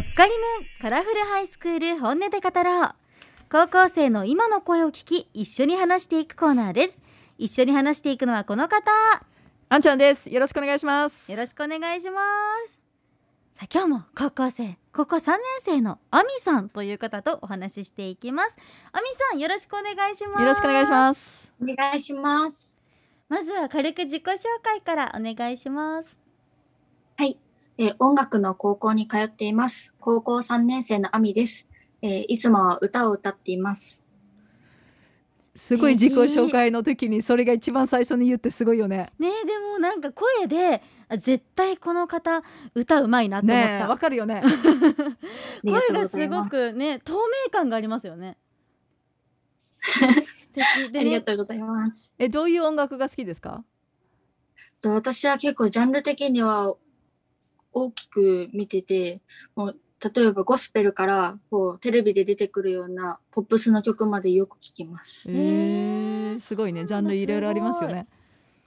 おつかりむカラフルハイスクール本音で語ろう高校生の今の声を聞き一緒に話していくコーナーです。一緒に話していくのはこの方。あんちゃんです。よろしくお願いします。よろしくお願いします。さあ今日も高校生高校3年生のあみさんという方とお話ししていきます。あみさんよろしくお願いします。よろしくお願いします。お願いします。まずは軽く自己紹介からお願いします。はい、えー音楽の高校に通っています。高校3年生のあみです。えーいつもは歌を歌っています。すごい自己紹介の時にそれが一番最初に言ってすごいよねねえでもなんか声であ絶対この方歌うまいなって思った、わかるよね 声がすごくね透明感がありますよね 素敵あでねりがとうございます。えどういう音楽が好きですか？と私は結構ジャンル的には大きく見てて、もう例えばゴスペルからこうテレビで出てくるようなポップスの曲までよく聞きます。えー、すごいね。ジャンルい。ろいろありますよね。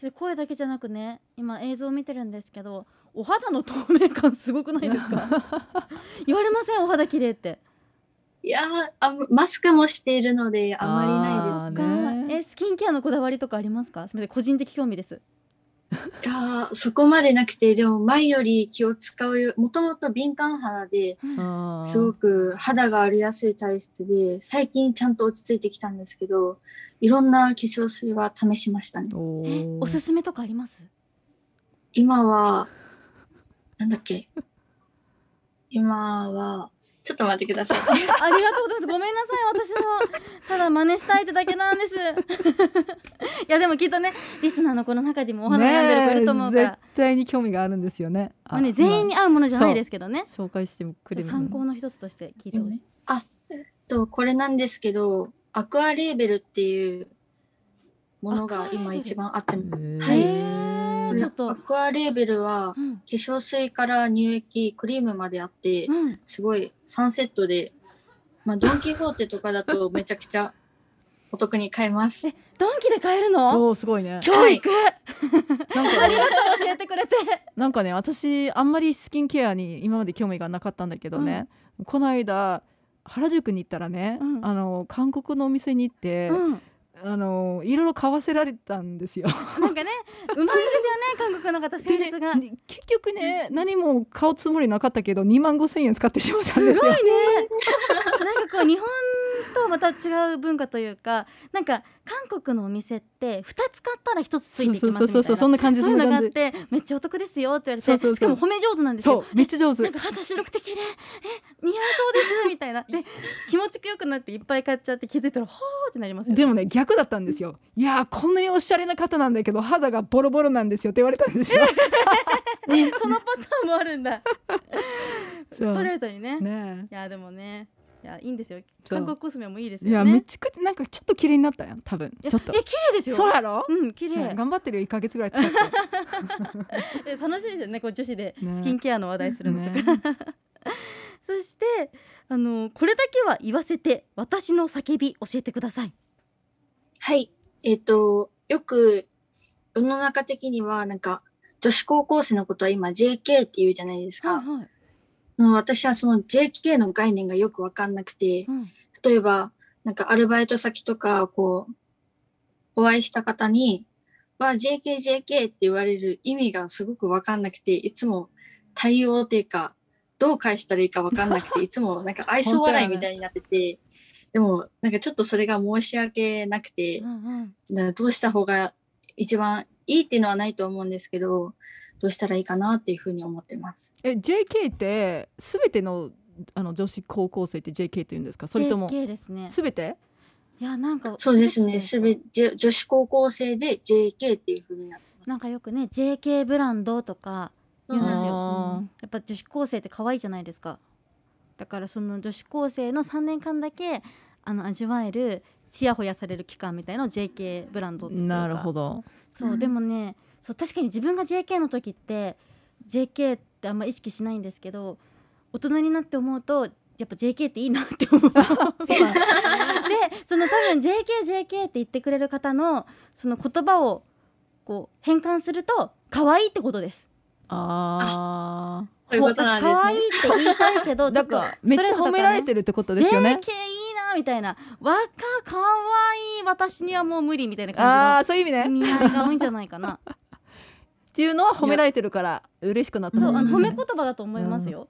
で声だけじゃなくね今映像を見てるんですけどお肌の透明感すごくないですか？言われません？お肌綺麗って。いやーあマスクもしているのであんまりないです。かね。えスキンケアのこだわりとかありますか？すみません個人的興味ですいやーそこまでなくてでも前より気を使うよもともと敏感肌ですごく肌が荒れやすい体質で最近ちゃんと落ち着いてきたんですけどいろんな化粧水は試しましたね。おすすめとかあります？今はなんだっけ？今はちょっと待ってください。ありがとうございます。ごめんなさい、私のただ真似したいってだけなんです。いやでもきっとね、リスナーの子の中にもお花悩んでる子いると思うから、絶対に興味があるんですよね。まあね、全員に合うものじゃないですけどね。紹介してくれる参考の一つとして聞いてほしい。とこれなんですけどアクアレーベルっていうものが今一番あって。はいちょっと。アクアレーベルはうん、化粧水から乳液クリームまであって、うん、すごい3セットで、まあ、ドン・キホーテとかだと めちゃくちゃお得に買えます。え。ドンキで買えるの？おーすごいね。教育、なんかねありがとう教えてくれて。なんかね私あんまりスキンケアに今まで興味がなかったんだけどね、この間原宿に行ったらね、うん。あの韓国のお店に行って、うん、あのいろいろ買わせられたんですよ。なんかね、うまいですよね、韓国の方センスが。に結局ね何も買うつもりなかったけど2万5千円使ってしまったんですよ。すごいね。なんかこう日本とまた違う文化というか、なんか韓国のお店って二つ買ったら一つついてきますみたいな。そうそうそんな感じそういうのがあってめっちゃお得ですよって言われてそうしかも褒め上手なんですそようめっちゃ上手。なんか肌白くて綺麗え似合いそうですみたいな。で気持ちよくなっていっぱい買っちゃって気づいたらほーってなりますよでもね逆だったんですよ。いやーこんなにおしゃれな方なんだけど肌がボロボロなんですよって言われたんですよ。そのパターンもあるんだ。ストレートにね。ねいやでもねいやいいんですよ。韓国コスメもいいですえいやよねめちゃくちゃなんかちょっと綺麗になったやん多分いやちょっと。いや綺麗ですよ。そうやろ、うん綺麗。ね頑張ってるよ1ヶ月ぐらい使って。え楽しいですよねこう女子で。ね。スキンケアの話題するのとか、ね。そしてあのこれだけは言わせて私の叫び教えてください。はい。えっ、と、よく世の中的にはなんか女子高校生のことは今 JK って言うじゃないですか。はいはい私はその JK の概念がよくわかんなくて、うん。例えば、なんかアルバイト先とか、こう、お会いした方に、わ、JK、JK って言われる意味がすごくわかんなくて、いつも対応っていうか、どう返したらいいかわかんなくて、いつもなんか愛想笑いみたいになってて、でも、なんかちょっとそれが申し訳なくてう、んうんどうした方が一番いいっていうのはないと思うんですけど、どうしたらいいかなっていうふうに思ってます。え JK ってすべてのあの女子高校生って JK って言うんですか？それとも JK ですね。すべて？いやなんかそうですね。すすべ、じ女子高校生で JK っていうふうになってます。なんかよくね JK ブランドとか言うんですよ。あやっぱ女子高生って可愛いじゃないですか。だからその女子高生の3年間だけあの味わえるちやほやされる期間みたいのを JK ブランドっていうか。なるほど。そう、うんでもねそう確かに自分が JK の時って JK ってあんま意識しないんですけど大人になって思うとやっぱ JK っていいなって思う。でその多分 JKJK って言ってくれる方のその言葉をこう変換すると可愛いってことです。あそういうことなんです可愛いね。って言いたいけどあだからめっちゃ褒められてるってことですよ JK ねいいなみたいな。若可愛い私にはもう無理みたいなあ感あーそういう意味じのね。意味合いが多いんじゃないかなっていうのは褒められてるから嬉しくなった。そうあの褒めん言葉だと思いますよ、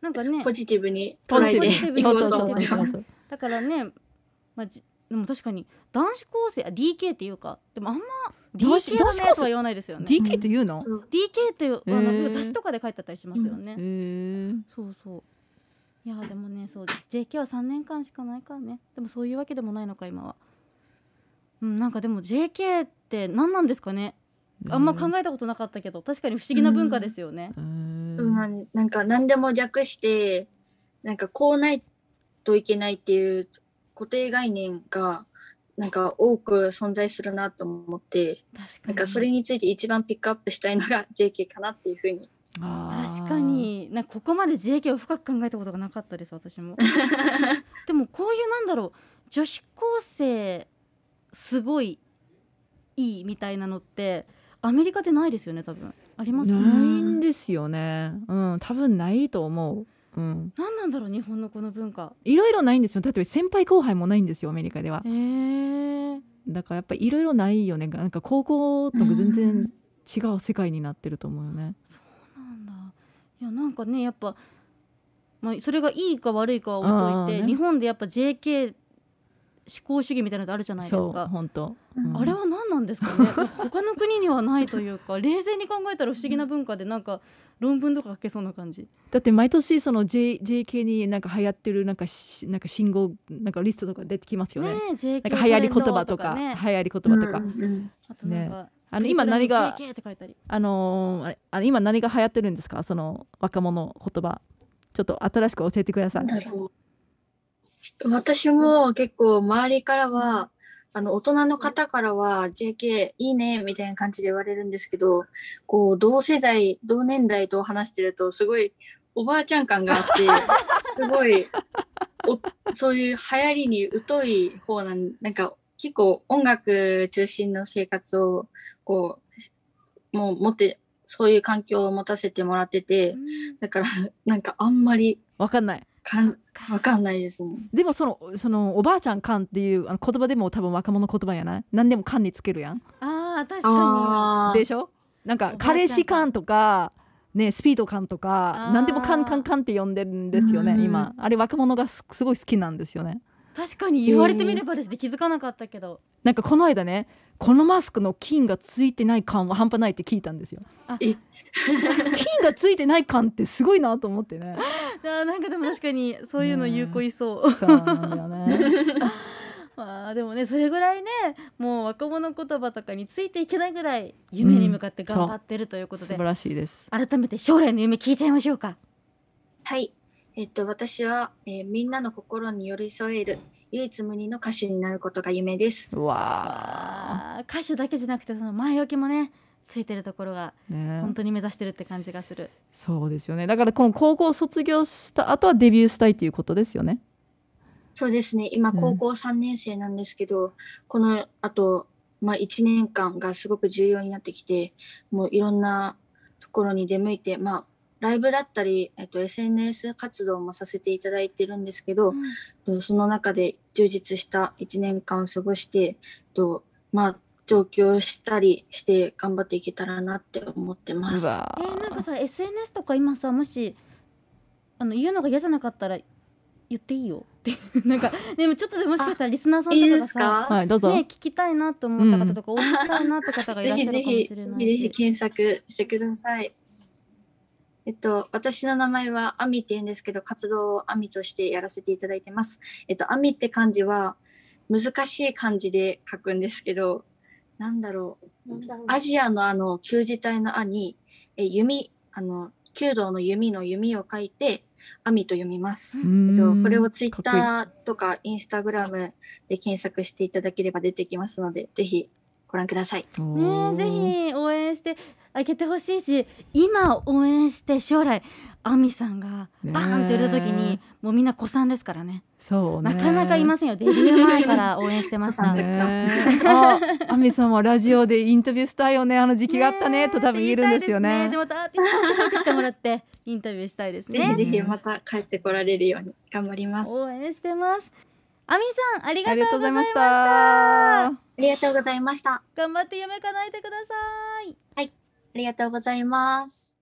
なんかねポジティブに捉えていこうと思いそうそうそうます。だからね、まあ、じでも確かに男子高生あ DK っていうかでもあんま男子 DK だねとは言わないですよね。DK って言うの、DK ってあのー雑誌とかで書いてあったりしますよね、へえそうそう。いやでもねそう JK は3年間しかないからね。でもそういうわけでもないのか今は。うんなんかでも JK って何なんですかね？あんま考えたことなかったけど確かに不思議な文化ですよね、うん。なんなんか何でも略してなんかこうないといけないっていう固定概念がなんか多く存在するなと思ってなんかそれについて一番ピックアップしたいのが JK かなっていうふうに。確かに。なんかここまで JK を深く考えたことがなかったです私も。でもこういうなんだろう女子高生すごいいいみたいなのってアメリカでないですよね多分。ありますないんですよね。うん多分ないと思う。うん。何なんだろう日本のこの文化。いろいろないんですよ。例えば先輩後輩もないんですよアメリカでは。へえだからやっぱいろいろないよね。なんか高校と全然違う世界になってると思うよね。なんだ。いやなんかねやっぱ、まあ、それがいいか悪いかは置いといて、ね。日本でやっぱ JK 思考主義みたいなのあるじゃないですそうか本当、うん。あれは何なんですかね。他の国にはないというか冷静に考えたら不思議な文化でなんか論文とか書けそうな感じ。だって毎年その J JK になんか流行ってるなんかしなんか信号なんかリストとか出てきますよね。ねえ JK なんか流行り言葉とか流行り言葉とか、うんうんあとなんか、あの今何が JK って書いたり。あのーあ今何が流行ってるんですか？その若者言葉。ちょっと新しく教えてください私も結構周りからはあの大人の方からは JK いいねみたいな感じで言われるんですけどこう同世代同年代と話してるとすごいおばあちゃん感があって すごいおそういう流行りに疎い方なんなんか結構音楽中心の生活をこうもう持ってそういう環境を持たせてもらっててだからなんかあんまりわかんないかんわかんないですね。でもそのそのおばあちゃん感っていうあの言葉でも多分若者言葉やない？何でも感につけるやん。あー確かあでしょ？なんか彼氏感とかねスピード感とかあー。何でもカンカンカンって呼んでるんですよねうん。今。あれ若者がすすごい好きなんですよね。に確かに言われてみればですね気づかなかったけど。なんかこの間ねこのマスクの金がついてない感は半端ないって聞いたんですよ。あ。え。金がついてない感ってすごいなと思ってね。あーなんかでも確かにそういうの有効いそう、そうなんだよね。まあでもねそれぐらいねもう若者言葉とかについていけないぐらい夢に向かって頑張ってるということで、素晴らしいです。改めて将来の夢聞いちゃいましょうか。はい。えっと、私は、えーみんなの心に寄り添える唯一無二の歌手になることが夢です。うわあー。歌手だけじゃなくてその前置きもねついてるところが本当に目指してるって感じがする、そうですよね。だからこの高校卒業した後はデビューしたいということですよね。そうですね。今、うん。高校3年生なんですけど、この後、まあ、1年間がすごく重要になってきて、もういろんなところに出向いて、まあ、ライブだったり、えっと、SNS 活動もさせていただいてるんですけど、とその中で充実した1年間を過ごして、とまあ、上京したりして頑張っていけたらなって思ってます。えーなんかさ SNS とか今さもしあの言うのが嫌じゃなかったら言っていいよって なんかでもちょっとでもしかしたらリスナーさんいいとかがさですか、はいどうぞ、ね、聞きたいなと思った方とか、応援したいなって方がいぜらっしゃるかもひぜひ、ぜしれないひぜひし。検索してください。えっと、私の名前はアミって言うんですけど、活動をアミとしてやらせていただいてます。えっと、アミって漢字は難しい漢字で書くんですけど、なんだろう。アジアのあの、旧字体の「あ」に、え弓、あの、弓道の弓の弓を書いて、アミと読みます。うえっと、んこれをツイッターとかインスタグラムで検索していただければ出てきますので、ぜひご覧ください。ねえぜひ応援して開けてほしいし今応援して将来亜美さんがバーンって売れた時に、ねもうみんな子さんですからね。そうね。なかなかいませんよ。デビュー前から応援してました。子さんたくさん。ねあ、アミさんはラジオでインタビューしたいよね、あの時期があったね、と多分言えるんですよね。で。またアーティストに来てもらって インタビューしたいですぜひねぜひまた帰ってこられるように頑張ります。応援してます。亜美さんありがとうございました。た。ありがとうございました。頑張って夢叶えてください。あありがとうございます。